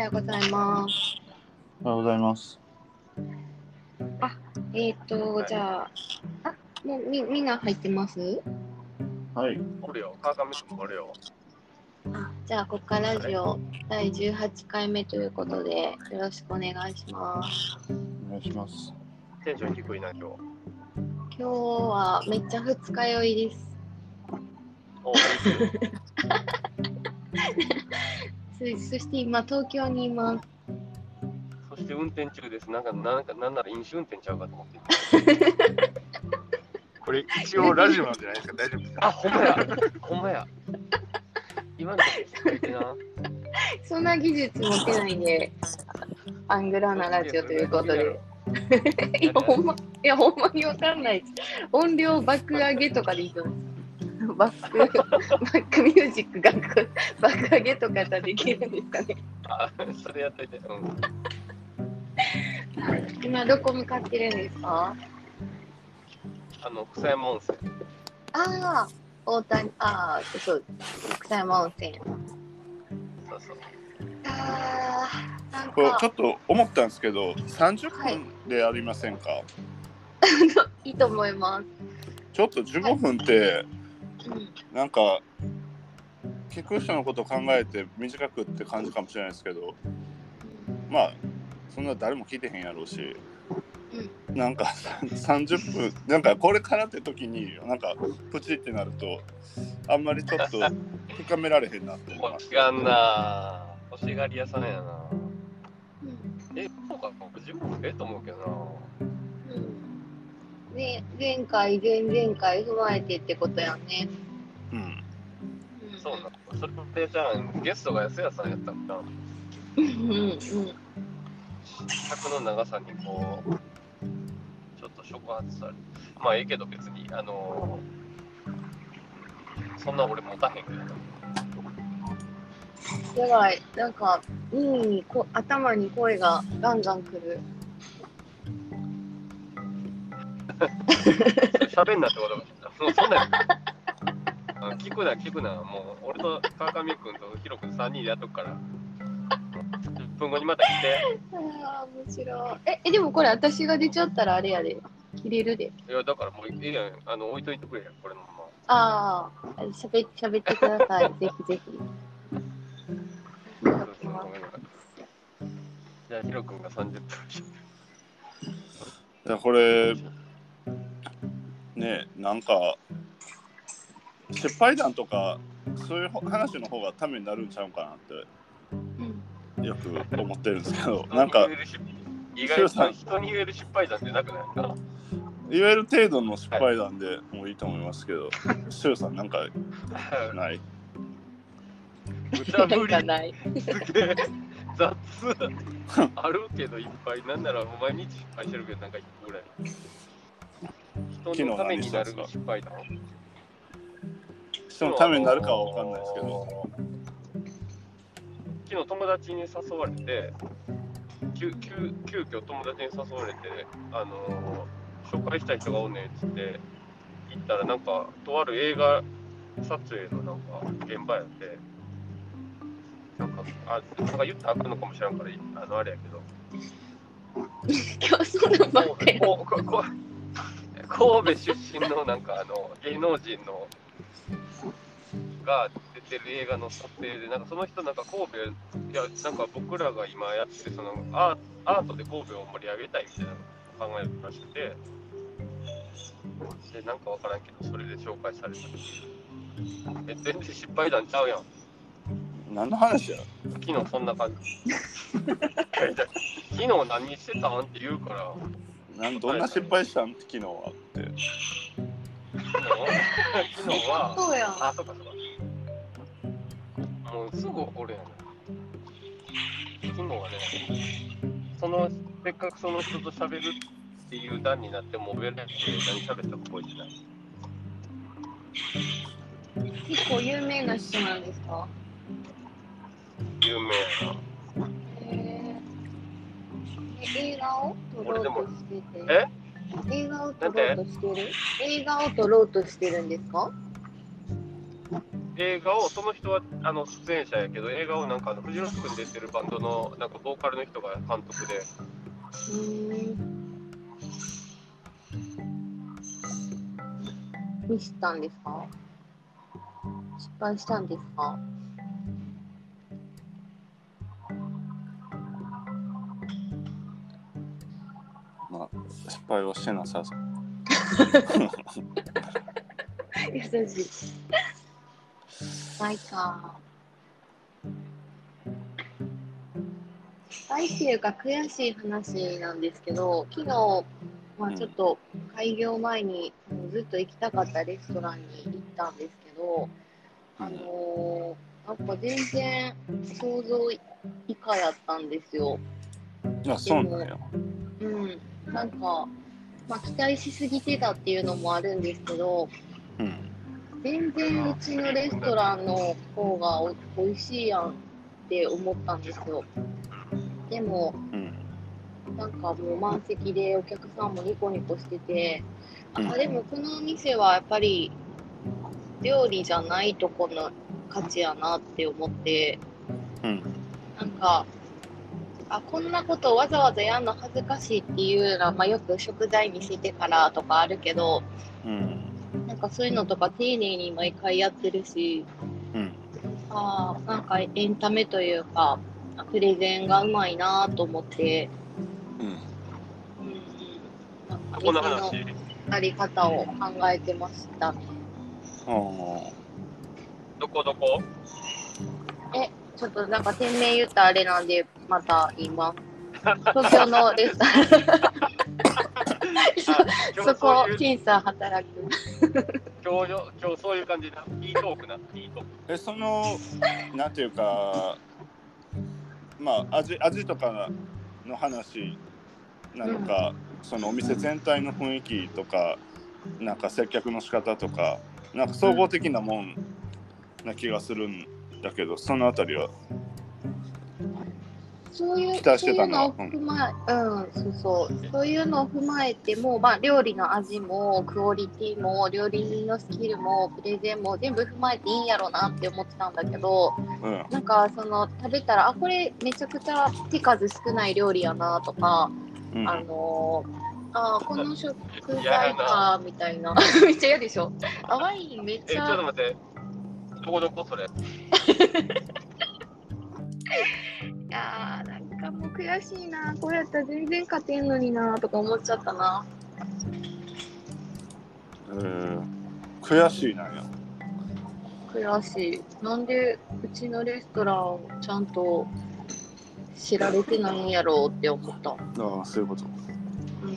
はようございます。おはようございます。えっ、と、じゃあ、あ、もうみみんな入ってます？はい。おるよ。川上君もおるよ。あじゃあ、ここからラジオ第18回目ということで、よろしくお願いします。お願いします。テンション低いな、今日。今日はめっちゃ二日酔いです。おそそして今、東京にいます。そして運転中です。なんか、なんか、なんなら飲酒運転ちゃうかと思って。これ、一応ラジオなんじゃないですか？大丈夫ですか？あ、ほんまや。ほんまや。今のな。そんな技術持ってないんで、アングラなラジオということで。いや、ほんま、いや、ほんまにわかんない。音量爆上げとかでいいと思う。バック、バックミュージックが 爆上げとかやったらできるんですかね。あ、それやっといて。うん。今どこ向かってるんですか？あの、草山温泉。ああ、大谷、ああ、そう、草山温泉。そうそう。ああ、なんかこれちょっと思ったんですけど、30はい分でありませんか、いいと思います。ちょっと15分って、うん、なんか、聞く人のことを考えて短くって感じかもしれないですけど、まあ、そんな誰も聞いてへんやろうし、なんか30分、なんかこれからって時に、なんかプチってなると、あんまりちょっと深められへんなって思います。欲しがんな。欲しがり屋さんやな。うんえ、そうか、自分もええと思うけどな。うんで前回、前々回踏まえてってことやね。うん。うんそうなの。それでじゃあ、ゲストが安谷さんやったんだ。うんうん尺の長さにこう、ちょっと触発される。まあ、ええけど別に、あのそんな俺持たへんけどな。やばい、なんか、耳にこ頭に声がガンガンくる。喋んなってこともうそんな聞くな、聞くな。もう、俺と川上君とヒロ君3人でやっとくから。10分後にまた来て。ああ、面白い。え、えでもこれ私が出ちゃったらあれやで。切れるで。いや、だからもう、ええやん。あの、置いといてくれや、これのまま。ああ、しゃべ喋ってください。ぜひぜひ。じゃあ、ヒロ君が30分しいやこれねなんか失敗談とかそういう話の方がためになるんちゃうかなっうん。てよく思ってるんですけどなんか意外と人に言える失敗談ってなくないか。いわゆる程度の失敗談でもいいと思いますけどシュウさんなんかない？歌ぶり。ない。すげえ雑。あるけどいっぱい。なんなら毎日失敗してるけどなんか一個ぐらい人のためになる失敗談人のためになるかは分かんないですけど。昨日友達に誘われて急急急遽友達に誘われてあの紹介したい人がおんねんっつって行ったらなんかとある映画撮影のなんか現場やってなんかあなんか言ったらあかんのかもしれんからあのあれやけど。今日そんなんばっかり。神戸出身のなんかあの芸能人のが出てる映画の撮影でなんかその人なんか神戸いやなんか僕らが今やってるそのアーアートで神戸を盛り上げたいみたいなのを考えるらしくてでなんかわからんけどそれで紹介されたえ全然失敗談ちゃうやん。何の話や？昨日そんな感じ。昨日何してたん？って言うからなんどんな失敗したん？昨日はって昨日昨日はそうやん。あ、そうかそうか。もうすぐ俺やな。昨日はね、その、せっかくその人と喋るっていう段になっても、ベルで何喋ったか覚えてない。結構有名な人なんですか？有名やな。映画を撮ろうとしてて。え？映画を撮ろうとしてる？映画を撮ろうとしてるんですか？映画を、その人はあの出演者やけど、映画をなんかあの藤野君出てるバンドのなんかボーカルの人が監督で、うん。ミスったんですか？失敗したんですか？まあ、失敗はしてなさそう。優しい。ないか。失敗っていうか悔しい話なんですけど、昨日、まあ、ちょっと開業前にずっと行きたかったレストランに行ったんですけど、あのー、なんか全然想像以下やったんですよ。あ、そうなんや。うん、なんか、まあ、期待しすぎてたっていうのもあるんですけど、うん。全然うちのレストランの方がお美味しいやんって思ったんですよ。でも、うん。なんかもう満席でお客さんもニコニコしてて、あうんでもこのお店はやっぱり料理じゃないとこの価値やなって思って、うん。なんか、あこんなことわざわざやんの恥ずかしいっていうのは、まあ、よく食材見せてからとかあるけど、うん。なんかそういうのとか丁寧に毎回やってるし、うん。あーなんかエンタメというか、プレゼンがうまいなと思って、うん。うんうん、なんの店の話、あり方を考えてました。ああ。どこどこ？え、ちょっとなんか店名言ったらあれなんで、また言います。東京のレストラン、そこ、今日審査働く。今日よ今日そういう感じな。いいトークな。いいトーク。え、その、なんていうか、まあ、味、味とかの話なのか、そのお店全体の雰囲気とか、なんか接客の仕方とか、なんか総合的なもんな気がするんだけど、そのあたりは。そういう期待してたなそういうのを踏まえ、うん、そうそう、そういうのを踏まえても、まあ、料理の味も、クオリティも、料理人のスキルも、プレゼンも全部踏まえていいんやろうなって思ってたんだけど、うん。なんか、その、食べたら、あ、これめちゃくちゃ手数少ない料理やなとか、うん。あのー、あーこの食材か、みたいな。めっちゃ嫌でしょ。あ、ワインめっえ、ちょっちゃと待って。どこどこそれ。いやーなんかもう悔しいな、こうやったら全然勝てんのになとか思っちゃったな。えー悔しいなんや。悔しい。なんでうちのレストランちゃんと知られてないんやろうって思った。ああ、そういうこと。うん。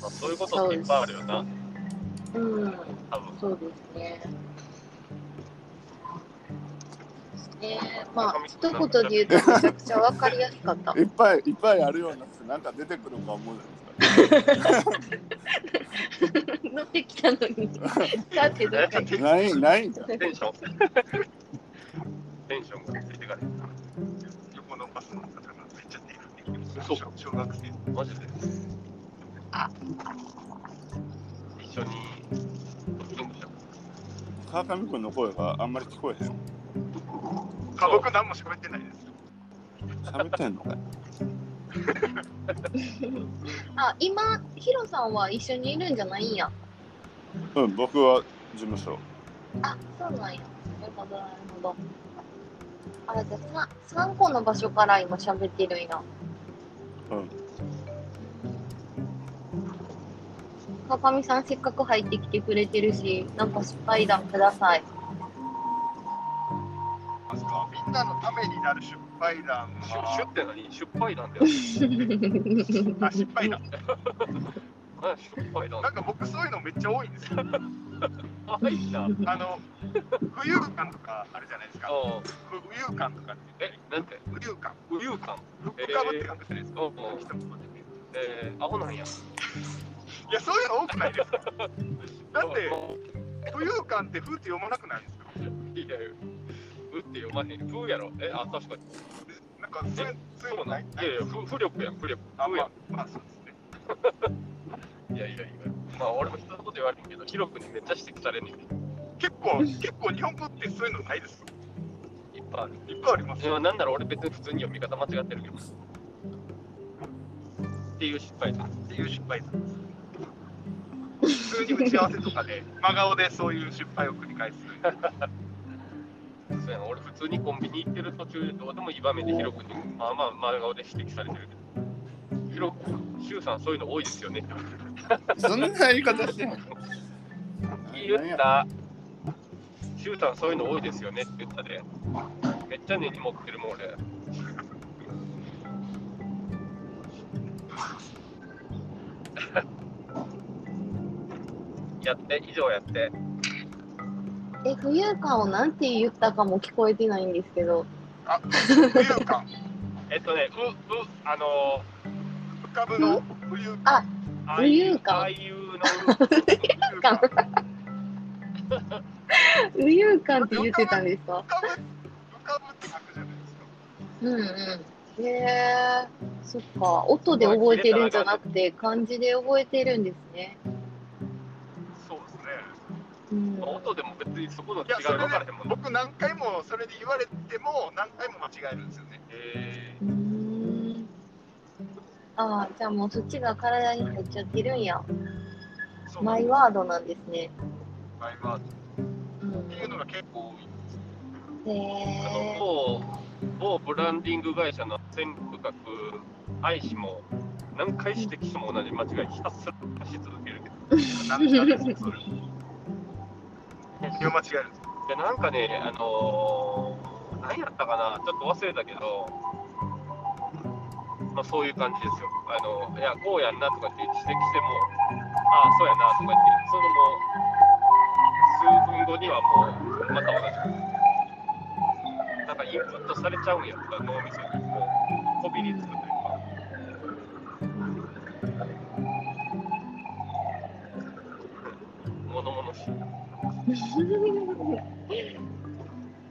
まあ、そういうことっていっぱいあるよな。うん、多分。そうですね。えー、まあ、一言で言うとめちゃくちゃわかりやすかった。いっぱいいっぱいあるようになって、なんか出てくるか思うじゃないですか。乗ってきたのに。だってどっかに。ない、ないんだ。テンション。テンションがついてから。横のバスの方がめっちゃてそう小小学生マジで。あ一緒に。川上君の声があんまり聞こえへん。あ僕何も喋ってないです喋ってんの あ、今、ヒロさんは一緒にいるんじゃないんや。うん、僕は事務所。あ、そうなんや。なるほど、なるほど。あ、じゃあ、さ3個の場所から今喋ってるんや。うん。川上さん、せっかく入ってきてくれてるし、なんか失敗談ください。んなのためになる失敗談はって何？失敗談だよ。あ失敗談。何？失敗談。なんか僕そういうのめっちゃ多いんですよ。あの浮遊感とかあるじゃないですか。浮遊感とかってえ、なんて？浮遊感。浮遊感。ぶって感じじゃないで。すか、でえー、アホなんや。いやそういうの多くないですかだって浮遊感って風って読まなくないですか？いやいや、うって読まへん。風やろ？え、あ、確かに。なんかそういうそういうのない？いやいや、風浮力やん、浮力。あ風やまあまあそうですねん。いやいやいや。まあ、俺も人のこと言われんけど、ヒロ君にめっちゃ指摘されんね。結構、結構日本語ってそういうのないです。いっぱいある。いっぱいありますよ。いやなんなら俺別に普通に読み方間違ってるけど。っていう失敗だ。っていう失敗です。普通に打ち合わせとかで、真顔でそういう失敗を繰り返す。普通にコンビニ行ってる途中でどうでもいい場面でヒロ君にまあまあ真顔で指摘されてるけど。ヒロ君、シュウさんそういうの多いですよねそんな言い方してんの？言った。シュウさんそういうの多いですよねって言ったで。めっちゃ根に持ってるもん俺。やって、以上やって。え、浮遊感をなんて言ったかも聞こえてないんですけど。あ、浮遊感。えっとね、う、う、あの浮かぶの浮遊あー、浮遊感ああいうの、感。浮遊感って言ってたんですか？浮かぶ、浮かぶって書くじゃないですか。うんうん。へえそっか。音で覚えてるんじゃなくて、漢字で覚えてるんですね。そうですね。うん。音でも別にそこの違い分からへんもん僕何回もそれで言われても何回も間違えるんですよね。えうーん。ああ、じゃあもうそっちが体に入っちゃってるんや。そうマイワードなんですね。マイワードうん。っていうのが結構多い。へー、あのえ。某、某ブランディング会社の全部学愛しも、何回指摘しても同じ間違いひたすらし続けるけど。なんでそれ。何を間違えるんでなんかね、あのー、何やったかな、ちょっと忘れたけど、まあ、そういう感じですよ。あの、いや、こうやんなとかって指摘しても、ああ、そうやなとか言って、そのもう、数分後にはもう、また同じ。なんかインプットされちゃうんやとか、脳みそにこう、こびりつく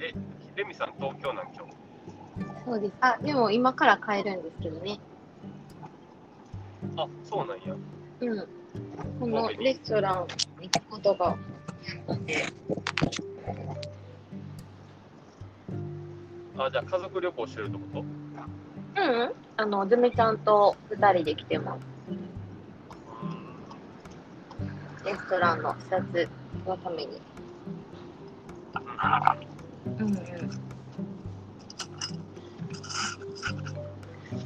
え、レミさん、東京なん今日。そうです。あ、でも今から帰るんですけどね。あ、そうなんや。うん。このレストラン行くことがあじゃあ家族旅行してるってこと？うん、うん。あの、ズメちゃんと二人で来てます。レストランの視察のために。うんうん。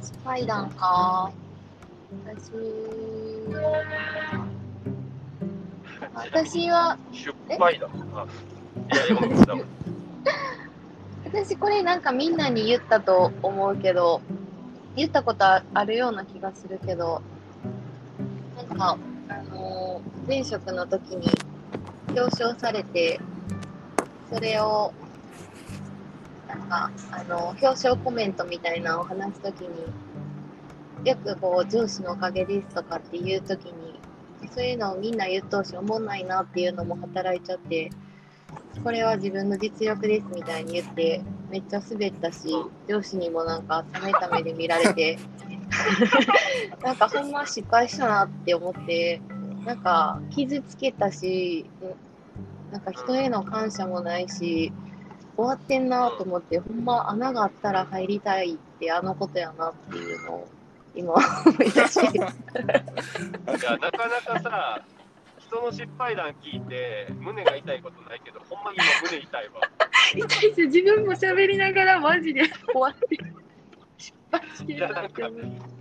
スパイダンか。私、私は、失敗だ。私これなんかみんなに言ったと思うけど、言ったことあるような気がするけど、なんか、あの前職の時に表彰されて、それを、なんか、あの表彰コメントみたいなのを話すときに、よくこう、上司のおかげですとかっていうときに、そういうのをみんな言っとうし、おもんないなっていうのも働いちゃって、これは自分の実力ですみたいに言って、めっちゃ滑ったし、上司にもなんか冷めた目で見られて、なんかほんま失敗したなって思って、なんか傷つけたし、なんか人への感謝もないし、終わってんなと思って、ほんま穴があったら入りたいってあのことやなっていうのを今思い出して、いや、なかなかさ、人の失敗談聞いて、胸が痛いことないけど、ほんまに今胸痛いわ。痛いです。自分も喋りながらマジで終わって いや、るなんか、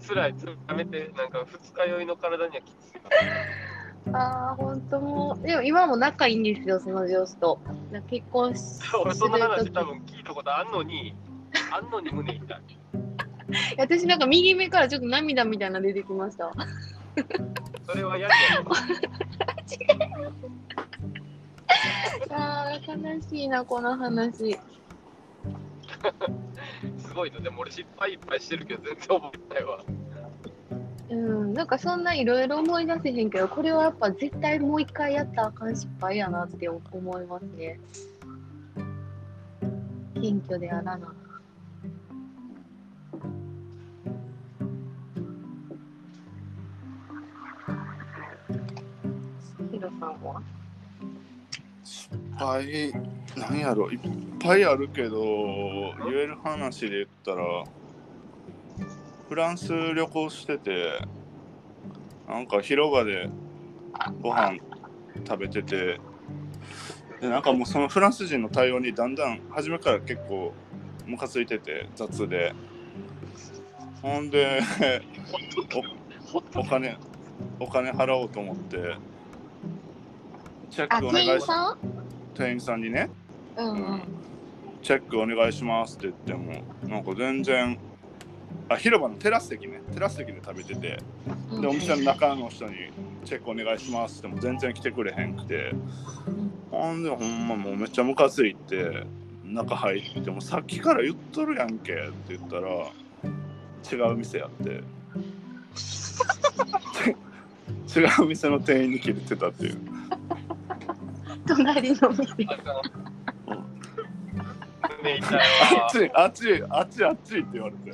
辛い、辛い、やめて、なんか二日酔い。の体にはきつい。ああ、本当もう、でも今も仲い。い。んですよ、その上司と。結婚しする俺、その話多分聞い。たことあんのに、あんのに胸痛い。私なんか右目からちょっと涙みたい。な出てきました。それは嫌じゃん。ああ、悲しい。な、この話。すごいの、でも俺失敗いっぱいしてるけど、全然覚えてないわ。うん、なんかそんないろいろ思い出せへんけど、これはやっぱ絶対もう一回やったらあかん失敗やなって思いますね。謙虚であらな。ヒロさんは？ぱい、なんやろ、いっぱいあるけど、言える話で言ったら、フランス旅行してて、なんか広場でご飯食べてて、でなんかもうそのフランス人の対応にだんだん初めから結構ムカついてて雑で。ほんでお金お金払おうと思ってチェッ、クお願いしさん？店員さんにね、うんうん。チェックお願いしますって言ってもなんか全然あ広場のテラス席ね。テラス席で食べててでお店の中の人にチェックお願いしますっても全然来てくれへんくて。ほんでほんまもうめっちゃムカついて中入ってもさっきから言っとるやんけって言ったら違う店やって。違う店の店員に切れてたっていう隣の店。ね痛いわあっちあっちあっちあっちって言われて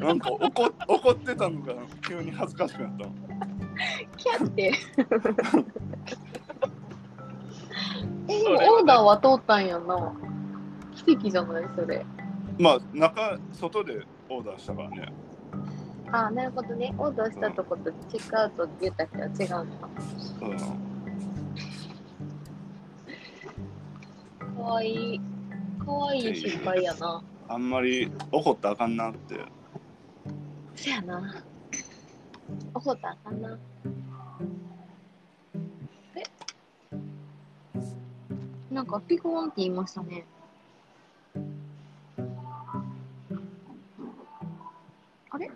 なんか怒怒ってたのが急に恥ずかしくなったキャって。え、でもオーダーは通ったんやな。奇跡じゃないそれ。まあ中外でオーダーしたからねあ、なるほどね。オーダーしたとことチェックアウトって言った人は違うんだ。うんかわいい。かわいい失敗やな。あんまり怒ったらあかんなってそやな。怒ったらあかんな。え？なんかピコーンって言いましたね。あれ？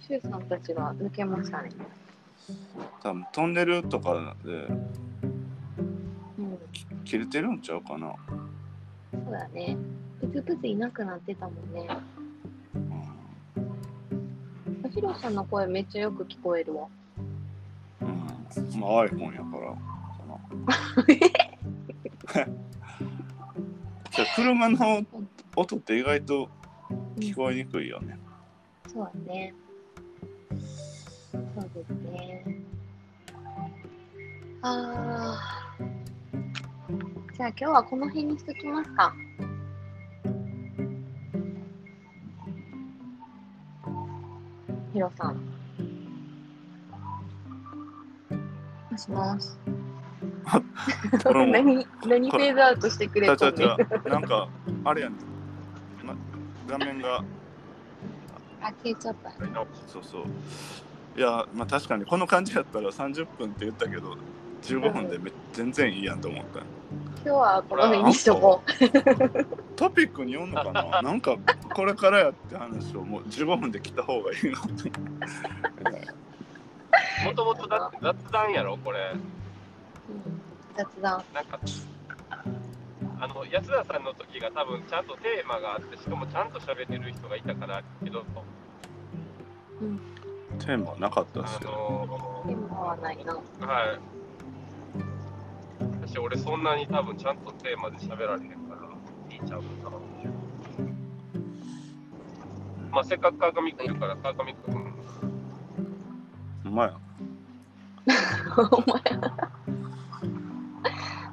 シュウさんたちが抜けましたね。多分トンネルとかでうん、切れてるんちゃうかな、そうだね。プツプツいなくなってたもんね。うんヒロさんの声めっちゃよく聞こえるわ。うん、まあ iPhone やからかな じゃあ車の音って意外と聞こえにくいよねそうだね。そうですね。ああ。じゃあ今日はこの辺にしときますか。ヒロさん。もしもし。これも何、何フェードアウトしてくれちゃちゃとんねんちゃなんかあれやね画面があ、消えちゃった。そうそういやまあ確かにこの感じやったら30分って言ったけど15分でめ全然いいやんと思った今日はこの辺にしとこう。トピックに読んのかな？なんかこれからやって話をもう15分で来た方がいいな。ってもともとだって雑談やろこれ。うん雑談。なんかあの安田さんの時が多分ちゃんとテーマがあってしかもちゃんと喋れる人がいたからけど。テーマなかったですあよのでもはないな。はい私俺そんなに多分ちゃんとテーマで喋られへんからいいちゃうかなまあせっかく川上くんいるから川上くんほんまや お前。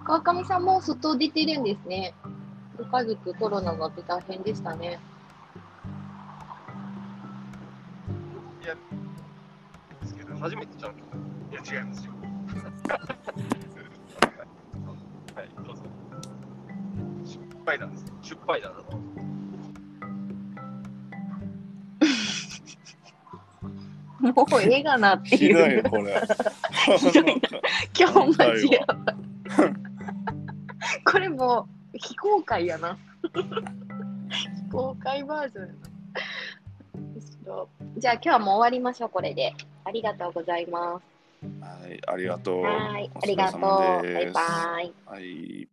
川上さんも外出てるんですね。ご家族コロナがあって大変でしたね。ですけど初めてちゃういや違いますよ。敗なんです。失敗だなもうええがなってひどいう。いこれひどいな今日マジやばい。これもう非公開やな。非公開バージョンやな。じゃあ今日はもう終わりましょう、これで。ありがとうございます。はいありがとうはい、おありがとう。バイバイ。はい